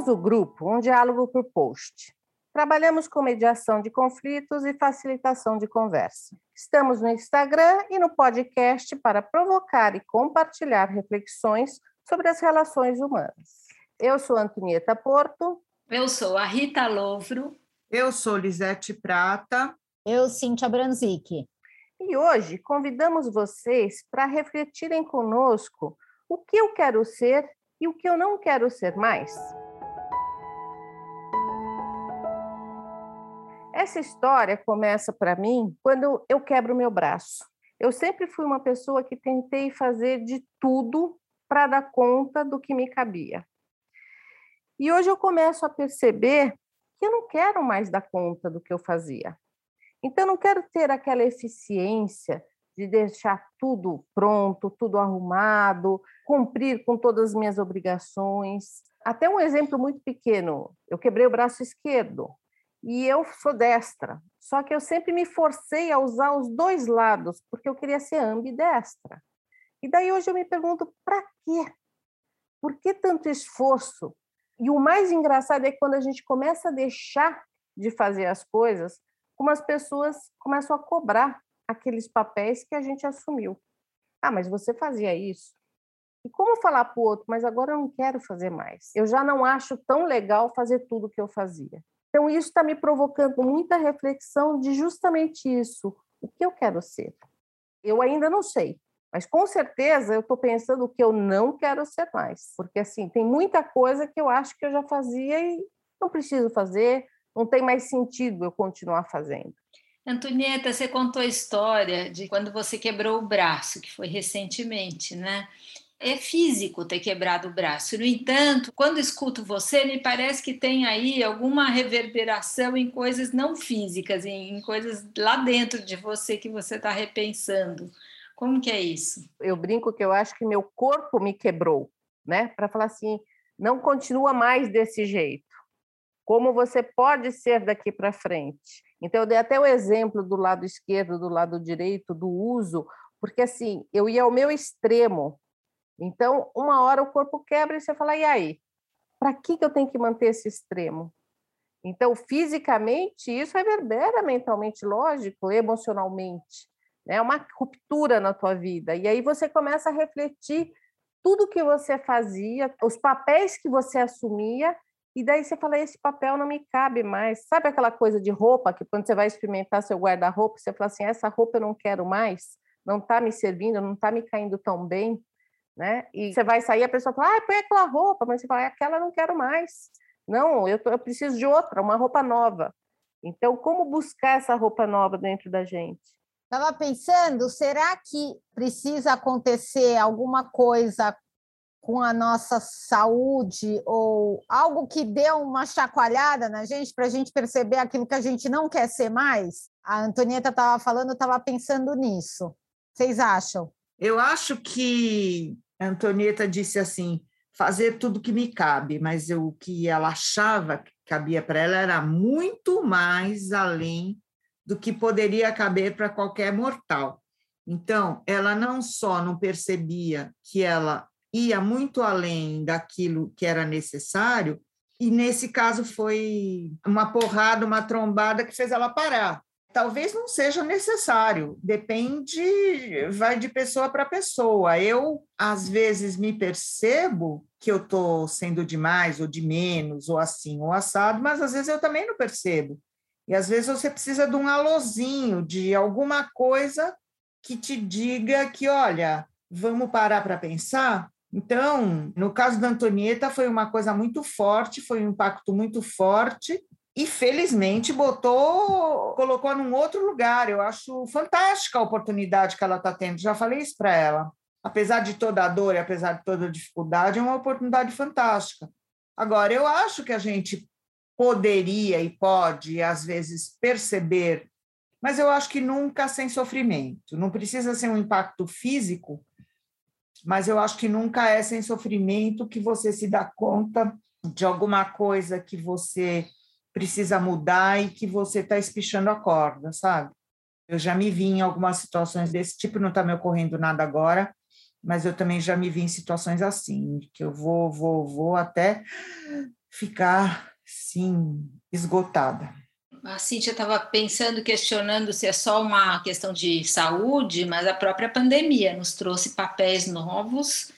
Somos o grupo Um Diálogo por Post. Trabalhamos com mediação de conflitos e facilitação de conversa. Estamos no Instagram e no podcast para provocar e compartilhar reflexões sobre as relações humanas. Eu sou Antonieta Porto. Eu sou a Rita Louvro. Eu sou Lisete Prata. Eu, Cíntia Branzic. E hoje convidamos vocês para refletirem conosco o que eu quero ser e o que eu não quero ser mais. Essa história começa para mim quando eu quebro meu braço. Eu sempre fui uma pessoa que tentei fazer de tudo para dar conta do que me cabia. E hoje eu começo a perceber que eu não quero mais dar conta do que eu fazia. Então, eu não quero ter aquela eficiência de deixar tudo pronto, tudo arrumado, cumprir com todas as minhas obrigações. Até um exemplo muito pequeno: eu quebrei o braço esquerdo e eu sou destra. Só que eu sempre me forcei a usar os dois lados, porque eu queria ser ambidestra. E daí hoje eu me pergunto, para quê? Por que tanto esforço? E o mais engraçado é quando a gente começa a deixar de fazer as coisas, como as pessoas começam a cobrar aqueles papéis que a gente assumiu. Ah, mas você fazia isso. E como falar para o outro, mas agora eu não quero fazer mais. Eu já não acho tão legal fazer tudo que eu fazia. Então, isso está me provocando muita reflexão de justamente isso. O que eu quero ser? Eu ainda não sei, mas com certeza eu estou pensando o que eu não quero ser mais. Porque, assim, tem muita coisa que eu acho que eu já fazia e não preciso fazer, não tem mais sentido eu continuar fazendo. Antonieta, você contou a história de quando você quebrou o braço, que foi recentemente, né? É físico ter quebrado o braço. No entanto, quando escuto você, me parece que tem aí alguma reverberação em coisas não físicas, em, em coisas lá dentro de você que você está repensando. Como que é isso? Eu brinco que eu acho que meu corpo me quebrou, né? Para falar assim, não continua mais desse jeito. Como você pode ser daqui para frente? Então, eu dei até o exemplo do lado esquerdo, do lado direito, do uso, porque assim, eu ia ao meu extremo, então, uma hora o corpo quebra e você fala, e aí? Para que, que eu tenho que manter esse extremo? Então, fisicamente, isso reverbera mentalmente, lógico, emocionalmente. É né? uma ruptura na tua vida. E aí você começa a refletir tudo que você fazia, os papéis que você assumia, e daí você fala: esse papel não me cabe mais. Sabe aquela coisa de roupa que quando você vai experimentar seu guarda-roupa, você fala assim: essa roupa eu não quero mais, não está me servindo, não está me caindo tão bem né? E você vai sair, a pessoa fala, ah, põe aquela roupa, mas você fala, aquela não quero mais. Não, eu, tô, eu preciso de outra, uma roupa nova. Então, como buscar essa roupa nova dentro da gente? Estava pensando, será que precisa acontecer alguma coisa com a nossa saúde ou algo que dê uma chacoalhada na gente para a gente perceber aquilo que a gente não quer ser mais? A Antonieta estava falando, eu estava pensando nisso. Vocês acham? Eu acho que Antonieta disse assim: fazer tudo que me cabe, mas eu, o que ela achava que cabia para ela era muito mais além do que poderia caber para qualquer mortal. Então, ela não só não percebia que ela ia muito além daquilo que era necessário, e nesse caso foi uma porrada, uma trombada que fez ela parar talvez não seja necessário, depende, vai de pessoa para pessoa. Eu, às vezes, me percebo que eu estou sendo demais ou de menos, ou assim, ou assado, mas às vezes eu também não percebo. E às vezes você precisa de um alôzinho, de alguma coisa que te diga que, olha, vamos parar para pensar. Então, no caso da Antonieta, foi uma coisa muito forte, foi um impacto muito forte, e felizmente botou, colocou num outro lugar. Eu acho fantástica a oportunidade que ela está tendo. Já falei isso para ela. Apesar de toda a dor e apesar de toda a dificuldade, é uma oportunidade fantástica. Agora, eu acho que a gente poderia e pode, às vezes, perceber, mas eu acho que nunca sem sofrimento. Não precisa ser um impacto físico, mas eu acho que nunca é sem sofrimento que você se dá conta de alguma coisa que você precisa mudar e que você está espichando a corda, sabe? Eu já me vi em algumas situações desse tipo, não está me ocorrendo nada agora, mas eu também já me vi em situações assim, que eu vou, vou, vou até ficar, sim, esgotada. A Cíntia estava pensando, questionando se é só uma questão de saúde, mas a própria pandemia nos trouxe papéis novos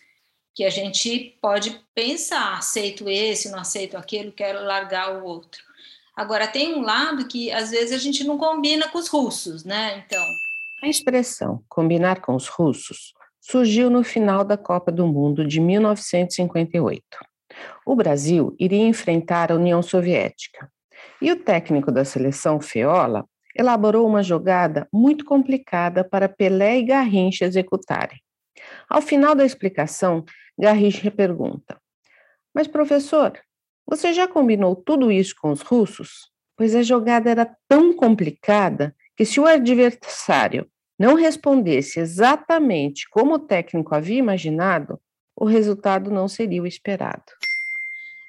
que a gente pode pensar, aceito esse, não aceito aquele, quero largar o outro. Agora, tem um lado que às vezes a gente não combina com os russos, né? Então. A expressão combinar com os russos surgiu no final da Copa do Mundo de 1958. O Brasil iria enfrentar a União Soviética e o técnico da seleção, Feola, elaborou uma jogada muito complicada para Pelé e Garrincha executarem. Ao final da explicação, Garrincha pergunta: Mas, professor, você já combinou tudo isso com os russos? Pois a jogada era tão complicada que, se o adversário não respondesse exatamente como o técnico havia imaginado, o resultado não seria o esperado.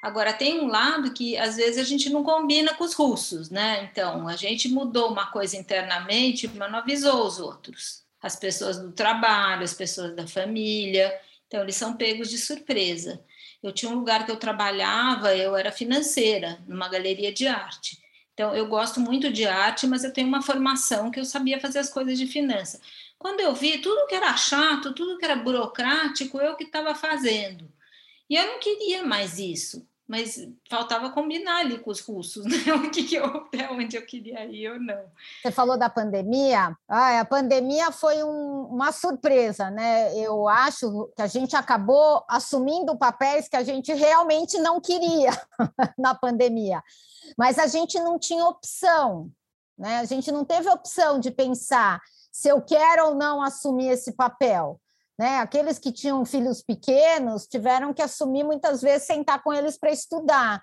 Agora, tem um lado que às vezes a gente não combina com os russos, né? Então, a gente mudou uma coisa internamente, mas não avisou os outros. As pessoas do trabalho, as pessoas da família. Então, eles são pegos de surpresa. Eu tinha um lugar que eu trabalhava, eu era financeira, numa galeria de arte. Então, eu gosto muito de arte, mas eu tenho uma formação que eu sabia fazer as coisas de finança. Quando eu vi tudo que era chato, tudo que era burocrático, eu que estava fazendo. E eu não queria mais isso mas faltava combinar ali com os russos, né? O que, que eu, até onde eu queria ir ou não. Você falou da pandemia. Ah, a pandemia foi um, uma surpresa, né? Eu acho que a gente acabou assumindo papéis que a gente realmente não queria na pandemia, mas a gente não tinha opção, né? A gente não teve opção de pensar se eu quero ou não assumir esse papel. Né? Aqueles que tinham filhos pequenos tiveram que assumir muitas vezes sentar com eles para estudar.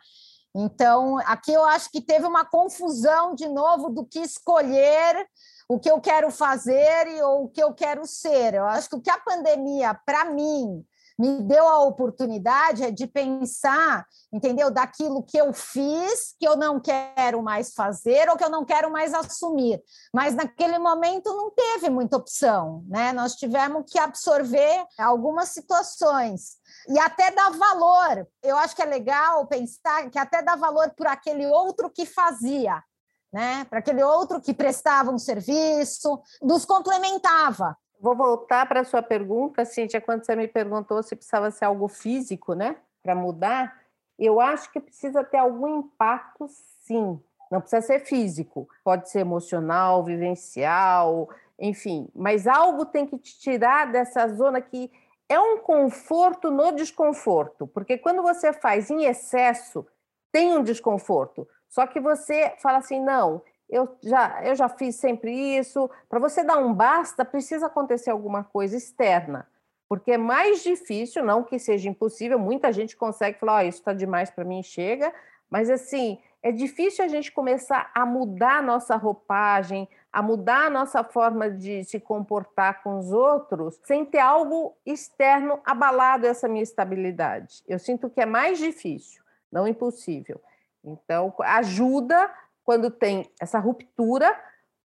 Então, aqui eu acho que teve uma confusão de novo do que escolher, o que eu quero fazer e ou o que eu quero ser. Eu acho que o que a pandemia, para mim, me deu a oportunidade é de pensar, entendeu? Daquilo que eu fiz, que eu não quero mais fazer ou que eu não quero mais assumir. Mas naquele momento não teve muita opção, né? Nós tivemos que absorver algumas situações e até dar valor. Eu acho que é legal pensar que até dá valor por aquele outro que fazia. Né? Para aquele outro que prestava um serviço, nos complementava. Vou voltar para a sua pergunta, Cíntia, quando você me perguntou se precisava ser algo físico, né, para mudar. Eu acho que precisa ter algum impacto, sim. Não precisa ser físico, pode ser emocional, vivencial, enfim. Mas algo tem que te tirar dessa zona que é um conforto no desconforto, porque quando você faz em excesso, tem um desconforto. Só que você fala assim: não, eu já, eu já fiz sempre isso. Para você dar um basta, precisa acontecer alguma coisa externa, porque é mais difícil, não que seja impossível, muita gente consegue falar, oh, isso está demais para mim, chega, mas assim, é difícil a gente começar a mudar a nossa roupagem, a mudar a nossa forma de se comportar com os outros, sem ter algo externo abalado essa minha estabilidade. Eu sinto que é mais difícil, não impossível. Então, ajuda quando tem essa ruptura,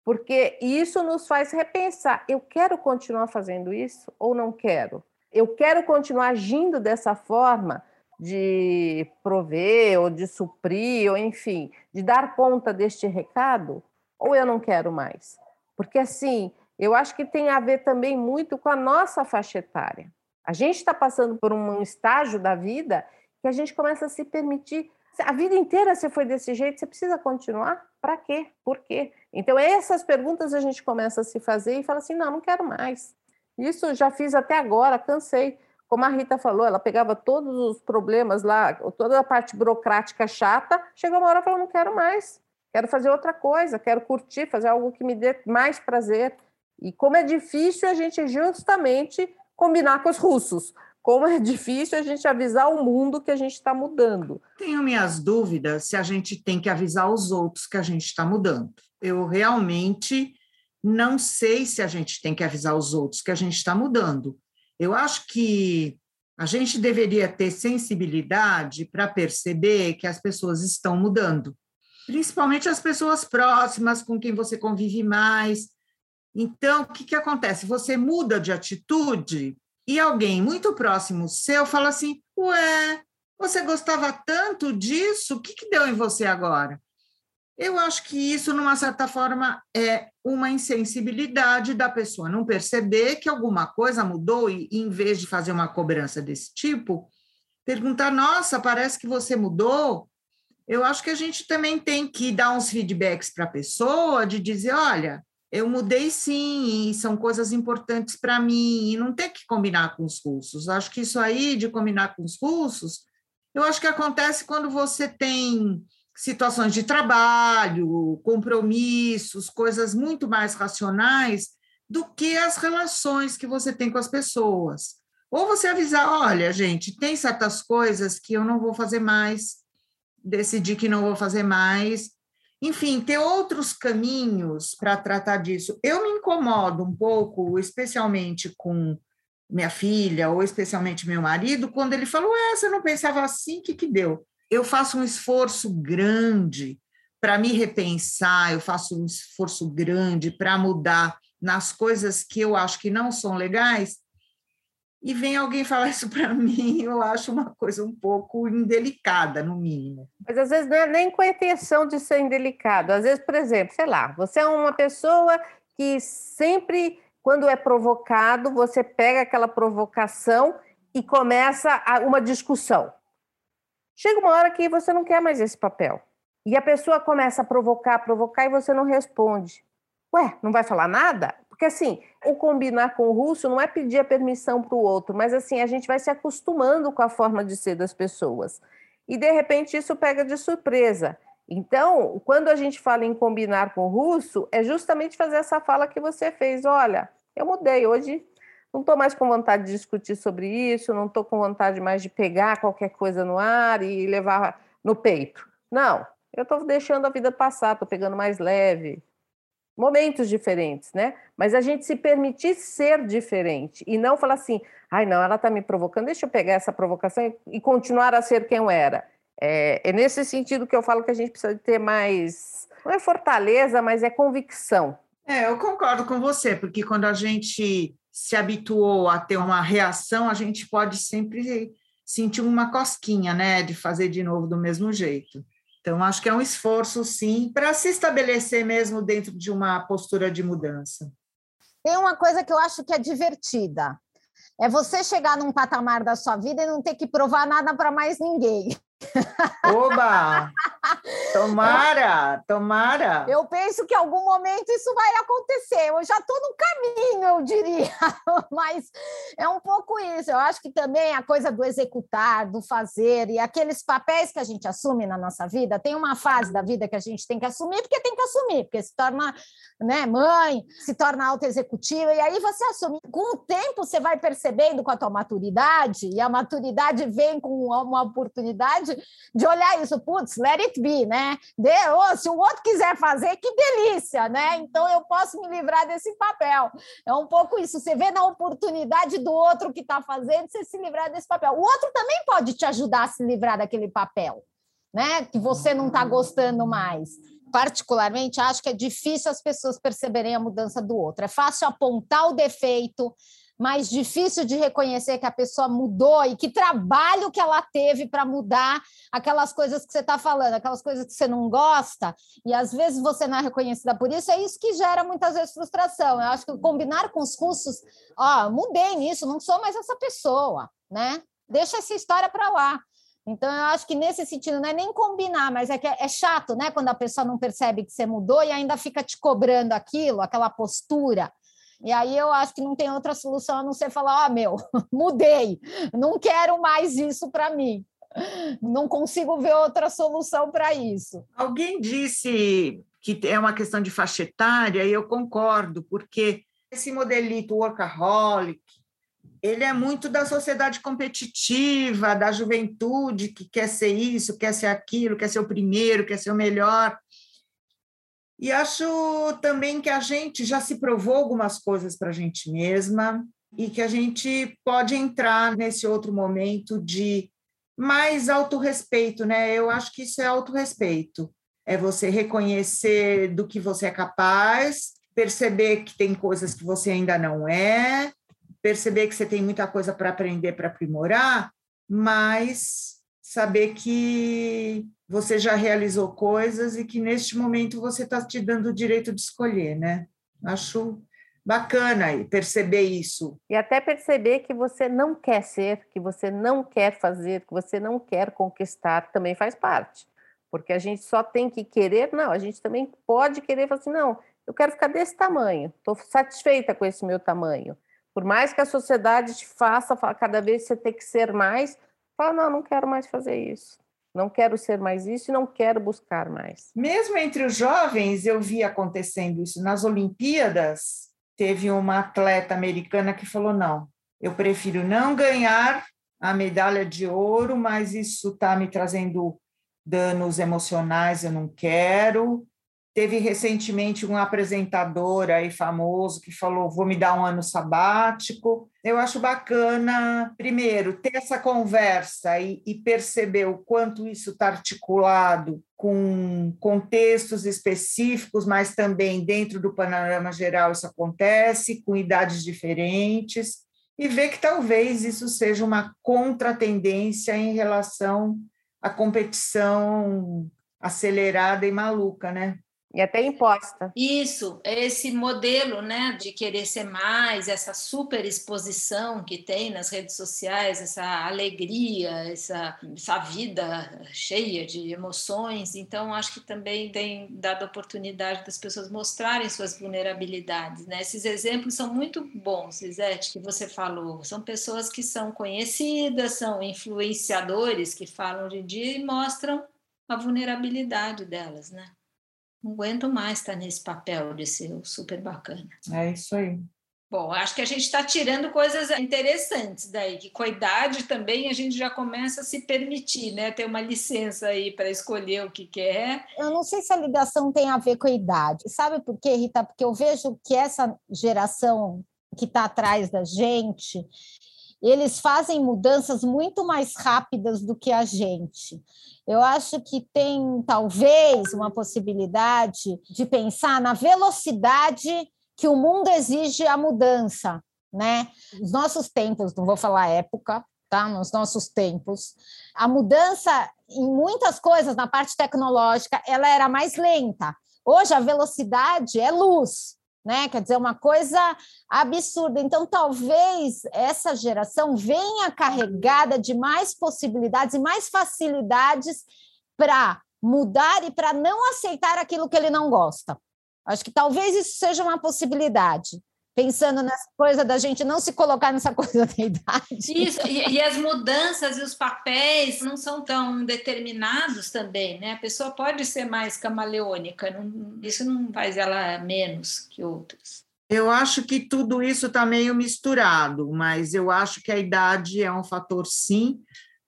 porque isso nos faz repensar: eu quero continuar fazendo isso ou não quero? Eu quero continuar agindo dessa forma de prover ou de suprir, ou enfim, de dar conta deste recado, ou eu não quero mais? Porque assim, eu acho que tem a ver também muito com a nossa faixa etária. A gente está passando por um estágio da vida que a gente começa a se permitir a vida inteira você foi desse jeito, você precisa continuar? Para quê? Por quê? Então, essas perguntas a gente começa a se fazer e fala assim: não, não quero mais. Isso já fiz até agora, cansei. Como a Rita falou, ela pegava todos os problemas lá, toda a parte burocrática chata, chegou uma hora e falou: não quero mais, quero fazer outra coisa, quero curtir, fazer algo que me dê mais prazer. E como é difícil a gente justamente combinar com os russos, como é difícil a gente avisar o mundo que a gente está mudando. Tenho minhas dúvidas se a gente tem que avisar os outros que a gente está mudando. Eu realmente não sei se a gente tem que avisar os outros que a gente está mudando. Eu acho que a gente deveria ter sensibilidade para perceber que as pessoas estão mudando, principalmente as pessoas próximas, com quem você convive mais. Então, o que, que acontece? Você muda de atitude, e alguém muito próximo seu fala assim: Ué, Você gostava tanto disso, o que, que deu em você agora? Eu acho que isso, numa certa forma, é uma insensibilidade da pessoa não perceber que alguma coisa mudou e, em vez de fazer uma cobrança desse tipo, perguntar: nossa, parece que você mudou. Eu acho que a gente também tem que dar uns feedbacks para a pessoa de dizer: olha, eu mudei sim, e são coisas importantes para mim, e não ter que combinar com os russos. Acho que isso aí de combinar com os russos, eu acho que acontece quando você tem situações de trabalho, compromissos, coisas muito mais racionais do que as relações que você tem com as pessoas. Ou você avisar, olha, gente, tem certas coisas que eu não vou fazer mais, decidi que não vou fazer mais. Enfim, ter outros caminhos para tratar disso. Eu me incomodo um pouco, especialmente com minha filha, ou especialmente meu marido, quando ele falou, é, você não pensava assim, o que, que deu? eu faço um esforço grande para me repensar, eu faço um esforço grande para mudar nas coisas que eu acho que não são legais, e vem alguém falar isso para mim, eu acho uma coisa um pouco indelicada, no mínimo. Mas às vezes não é nem com a intenção de ser indelicado. Às vezes, por exemplo, sei lá, você é uma pessoa que sempre, quando é provocado, você pega aquela provocação e começa uma discussão. Chega uma hora que você não quer mais esse papel. E a pessoa começa a provocar, provocar e você não responde. Ué, não vai falar nada? Porque assim, o combinar com o russo não é pedir a permissão para o outro, mas assim, a gente vai se acostumando com a forma de ser das pessoas. E de repente isso pega de surpresa. Então, quando a gente fala em combinar com o russo, é justamente fazer essa fala que você fez. Olha, eu mudei hoje, não estou mais com vontade de discutir sobre isso, não estou com vontade mais de pegar qualquer coisa no ar e levar no peito. Não, eu estou deixando a vida passar, estou pegando mais leve. Momentos diferentes, né? Mas a gente se permitir ser diferente e não falar assim, ai, não, ela está me provocando, deixa eu pegar essa provocação e continuar a ser quem eu era. É, é nesse sentido que eu falo que a gente precisa ter mais, não é fortaleza, mas é convicção. É, eu concordo com você, porque quando a gente se habituou a ter uma reação, a gente pode sempre sentir uma cosquinha, né, de fazer de novo do mesmo jeito. Então, acho que é um esforço, sim, para se estabelecer mesmo dentro de uma postura de mudança. Tem uma coisa que eu acho que é divertida. É você chegar num patamar da sua vida e não ter que provar nada para mais ninguém. Oba! Tomara, tomara. Eu penso que em algum momento isso vai acontecer. Eu já estou no caminho, eu diria. Mas é um pouco isso. Eu acho que também a coisa do executar, do fazer e aqueles papéis que a gente assume na nossa vida, tem uma fase da vida que a gente tem que assumir, porque tem que assumir, porque se torna né, mãe, se torna auto-executiva, e aí você assume. Com o tempo, você vai percebendo com a tua maturidade, e a maturidade vem com uma oportunidade de olhar isso, putz, let it be, né? De, oh, se o outro quiser fazer, que delícia, né? Então eu posso me livrar desse papel. É um pouco isso. Você vê na oportunidade do outro que está fazendo, você se livrar desse papel. O outro também pode te ajudar a se livrar daquele papel, né? Que você não está gostando mais particularmente, acho que é difícil as pessoas perceberem a mudança do outro. É fácil apontar o defeito, mais difícil de reconhecer que a pessoa mudou e que trabalho que ela teve para mudar aquelas coisas que você está falando, aquelas coisas que você não gosta, e às vezes você não é reconhecida por isso, é isso que gera muitas vezes frustração. Eu acho que combinar com os russos, ó, mudei nisso, não sou mais essa pessoa, né? Deixa essa história para lá. Então, eu acho que nesse sentido, não é nem combinar, mas é que é, é chato, né? Quando a pessoa não percebe que você mudou e ainda fica te cobrando aquilo, aquela postura. E aí eu acho que não tem outra solução a não ser falar: ah, meu, mudei, não quero mais isso para mim. Não consigo ver outra solução para isso. Alguém disse que é uma questão de faixa etária, e eu concordo, porque esse modelito workaholic, ele é muito da sociedade competitiva, da juventude que quer ser isso, quer ser aquilo, quer ser o primeiro, quer ser o melhor. E acho também que a gente já se provou algumas coisas para a gente mesma e que a gente pode entrar nesse outro momento de mais autorrespeito, né? Eu acho que isso é autorrespeito. É você reconhecer do que você é capaz, perceber que tem coisas que você ainda não é, perceber que você tem muita coisa para aprender, para aprimorar, mas saber que você já realizou coisas e que neste momento você está te dando o direito de escolher, né? Acho bacana perceber isso. E até perceber que você não quer ser, que você não quer fazer, que você não quer conquistar, também faz parte. Porque a gente só tem que querer, não, a gente também pode querer falar assim, não, eu quero ficar desse tamanho, estou satisfeita com esse meu tamanho. Por mais que a sociedade te faça cada vez você ter que ser mais, fala, não, não quero mais fazer isso. Não quero ser mais isso e não quero buscar mais. Mesmo entre os jovens, eu vi acontecendo isso. Nas Olimpíadas, teve uma atleta americana que falou: não, eu prefiro não ganhar a medalha de ouro, mas isso está me trazendo danos emocionais, eu não quero. Teve recentemente um apresentador aí famoso que falou: vou me dar um ano sabático. Eu acho bacana, primeiro, ter essa conversa e, e perceber o quanto isso está articulado com contextos específicos, mas também dentro do panorama geral isso acontece, com idades diferentes, e ver que talvez isso seja uma contratendência em relação à competição acelerada e maluca, né? E até imposta. Isso, esse modelo né, de querer ser mais, essa super exposição que tem nas redes sociais, essa alegria, essa, essa vida cheia de emoções. Então, acho que também tem dado oportunidade das pessoas mostrarem suas vulnerabilidades. Né? Esses exemplos são muito bons, Lisete, que você falou. São pessoas que são conhecidas, são influenciadores que falam hoje em dia e mostram a vulnerabilidade delas, né? Não aguento mais estar nesse papel de ser super bacana. É isso aí. Bom, acho que a gente está tirando coisas interessantes daí, que com a idade também a gente já começa a se permitir, né? Ter uma licença aí para escolher o que quer. Eu não sei se a ligação tem a ver com a idade. Sabe por quê, Rita? Porque eu vejo que essa geração que está atrás da gente, eles fazem mudanças muito mais rápidas do que a gente. Eu acho que tem talvez uma possibilidade de pensar na velocidade que o mundo exige a mudança, né? Nos nossos tempos, não vou falar época, tá? Nos nossos tempos, a mudança em muitas coisas na parte tecnológica, ela era mais lenta. Hoje a velocidade é luz né? Quer dizer, uma coisa absurda. Então, talvez essa geração venha carregada de mais possibilidades e mais facilidades para mudar e para não aceitar aquilo que ele não gosta. Acho que talvez isso seja uma possibilidade pensando nessa coisa da gente não se colocar nessa coisa da idade. Isso, e, e, as mudanças e os papéis não são tão determinados também, né? A pessoa pode ser mais camaleônica, não, isso não faz ela menos que outras. Eu acho que tudo isso está meio misturado, mas eu acho que a idade é um fator sim,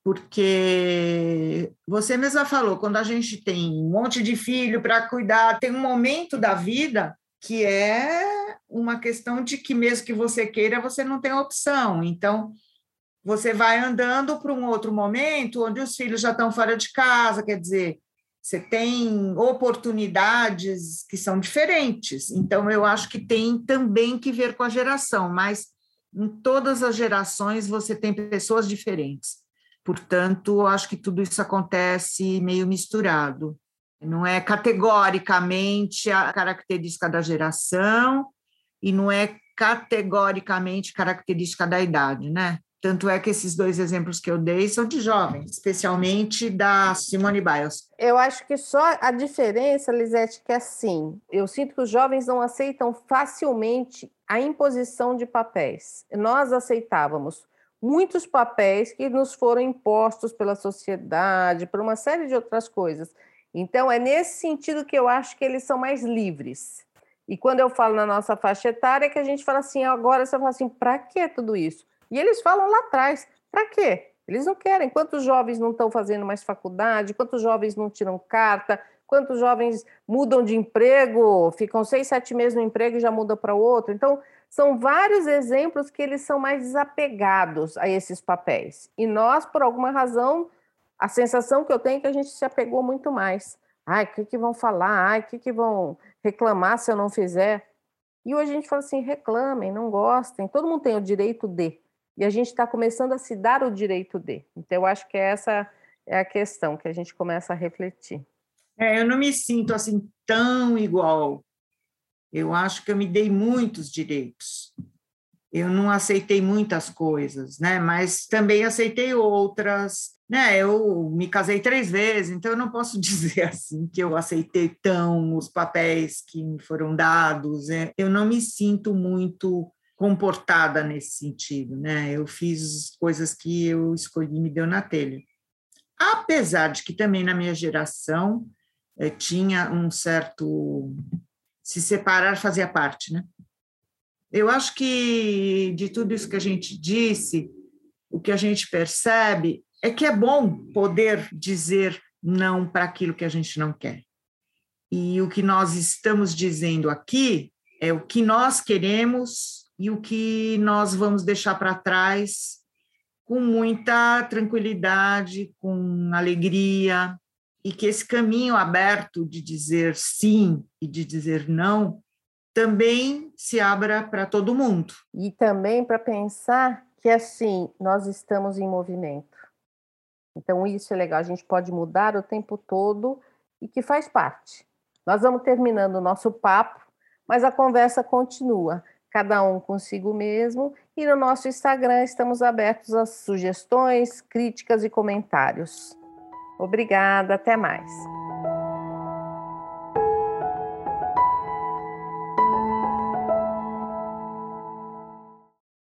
porque você mesma falou, quando a gente tem um monte de filho para cuidar, tem um momento da vida que é uma questão de que, mesmo que você queira, você não tem opção. Então, você vai andando para um outro momento onde os filhos já estão fora de casa, quer dizer, você tem oportunidades que são diferentes. Então, eu acho que tem também que ver com a geração, mas em todas as gerações você tem pessoas diferentes. Portanto, acho que tudo isso acontece meio misturado. Não é categoricamente a característica da geração, e não é categoricamente característica da idade, né? Tanto é que esses dois exemplos que eu dei são de jovens, especialmente da Simone Biles. Eu acho que só a diferença, Lisete, que é assim, eu sinto que os jovens não aceitam facilmente a imposição de papéis. Nós aceitávamos muitos papéis que nos foram impostos pela sociedade, por uma série de outras coisas. Então, é nesse sentido que eu acho que eles são mais livres. E quando eu falo na nossa faixa etária, é que a gente fala assim, agora você fala assim, para que tudo isso? E eles falam lá atrás, para quê? Eles não querem. Quantos jovens não estão fazendo mais faculdade? Quantos jovens não tiram carta? Quantos jovens mudam de emprego? Ficam seis, sete meses no emprego e já mudam para outro? Então, são vários exemplos que eles são mais desapegados a esses papéis. E nós, por alguma razão, a sensação que eu tenho é que a gente se apegou muito mais. Ai, o que, que vão falar? Ai, o que, que vão reclamar se eu não fizer? E hoje a gente fala assim: reclamem, não gostem, todo mundo tem o direito de. E a gente está começando a se dar o direito de. Então, eu acho que essa é a questão que a gente começa a refletir. É, eu não me sinto assim tão igual. Eu acho que eu me dei muitos direitos. Eu não aceitei muitas coisas, né? Mas também aceitei outras. Né? Eu me casei três vezes, então eu não posso dizer assim que eu aceitei tão os papéis que me foram dados. É, eu não me sinto muito comportada nesse sentido, né? Eu fiz coisas que eu escolhi me deu na telha. Apesar de que também na minha geração eh, tinha um certo se separar fazia parte, né? Eu acho que de tudo isso que a gente disse, o que a gente percebe é que é bom poder dizer não para aquilo que a gente não quer. E o que nós estamos dizendo aqui é o que nós queremos e o que nós vamos deixar para trás com muita tranquilidade, com alegria, e que esse caminho aberto de dizer sim e de dizer não também se abra para todo mundo. E também para pensar que assim, nós estamos em movimento. Então isso é legal, a gente pode mudar o tempo todo e que faz parte. Nós vamos terminando o nosso papo, mas a conversa continua cada um consigo mesmo. E no nosso Instagram estamos abertos às sugestões, críticas e comentários. Obrigada, até mais.